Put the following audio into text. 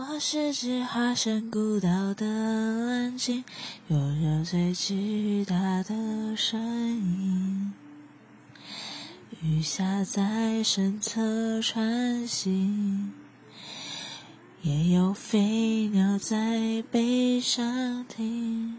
我是只化身孤岛的蓝鲸有着最巨大的身影鱼虾在身侧穿行也有飞鸟在背上停